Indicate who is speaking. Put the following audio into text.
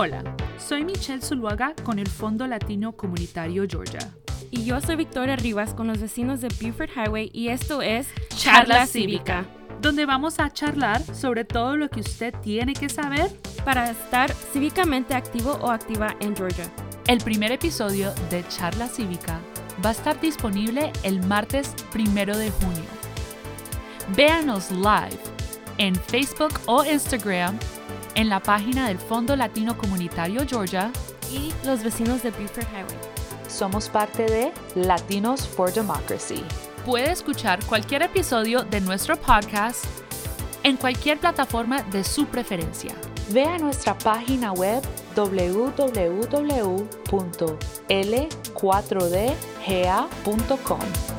Speaker 1: Hola, soy Michelle Zuluaga con el Fondo Latino Comunitario Georgia.
Speaker 2: Y yo soy Victoria Rivas con los vecinos de Buford Highway y esto es Charla Cívica,
Speaker 1: donde vamos a charlar sobre todo lo que usted tiene que saber
Speaker 2: para estar cívicamente activo o activa en Georgia.
Speaker 1: El primer episodio de Charla Cívica va a estar disponible el martes primero de junio. Véanos live en Facebook o Instagram, en la página del Fondo Latino Comunitario Georgia
Speaker 2: y los vecinos de Buford Highway.
Speaker 1: Somos parte de Latinos for Democracy. Puede escuchar cualquier episodio de nuestro podcast en cualquier plataforma de su preferencia. Vea nuestra página web www.l4dga.com.